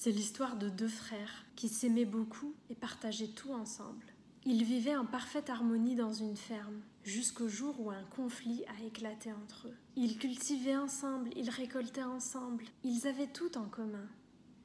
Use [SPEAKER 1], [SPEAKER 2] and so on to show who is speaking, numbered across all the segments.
[SPEAKER 1] C'est l'histoire de deux frères qui s'aimaient beaucoup et partageaient tout ensemble. Ils vivaient en parfaite harmonie dans une ferme, jusqu'au jour où un conflit a éclaté entre eux. Ils cultivaient ensemble, ils récoltaient ensemble, ils avaient tout en commun.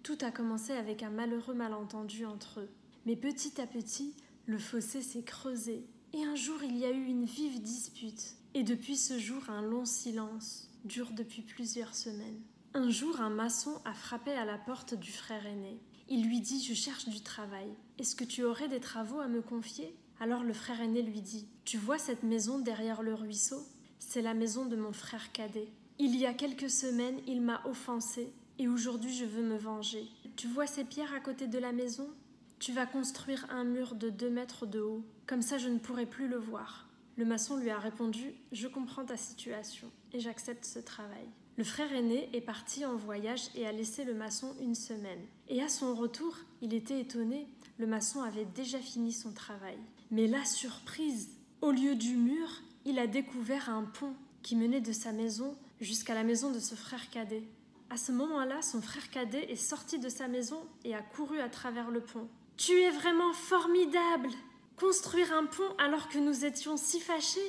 [SPEAKER 1] Tout a commencé avec un malheureux malentendu entre eux. Mais petit à petit, le fossé s'est creusé, et un jour il y a eu une vive dispute. Et depuis ce jour, un long silence dure depuis plusieurs semaines. Un jour, un maçon a frappé à la porte du frère aîné. Il lui dit Je cherche du travail. Est-ce que tu aurais des travaux à me confier? Alors le frère aîné lui dit Tu vois cette maison derrière le ruisseau? C'est la maison de mon frère cadet. Il y a quelques semaines, il m'a offensé et aujourd'hui je veux me venger. Tu vois ces pierres à côté de la maison? Tu vas construire un mur de deux mètres de haut. Comme ça, je ne pourrai plus le voir. Le maçon lui a répondu Je comprends ta situation et j'accepte ce travail. Le frère aîné est parti en voyage et a laissé le maçon une semaine. Et à son retour, il était étonné, le maçon avait déjà fini son travail. Mais la surprise Au lieu du mur, il a découvert un pont qui menait de sa maison jusqu'à la maison de ce frère cadet. À ce moment-là, son frère cadet est sorti de sa maison et a couru à travers le pont. Tu es vraiment formidable Construire un pont alors que nous étions si fâchés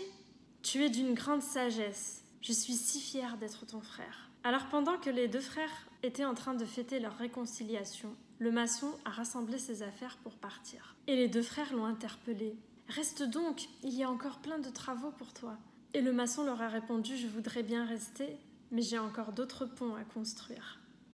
[SPEAKER 1] Tu es d'une grande sagesse. Je suis si fière d'être ton frère. Alors pendant que les deux frères étaient en train de fêter leur réconciliation, le maçon a rassemblé ses affaires pour partir. Et les deux frères l'ont interpellé. Reste donc, il y a encore plein de travaux pour toi. Et le maçon leur a répondu Je voudrais bien rester, mais j'ai encore d'autres ponts à construire.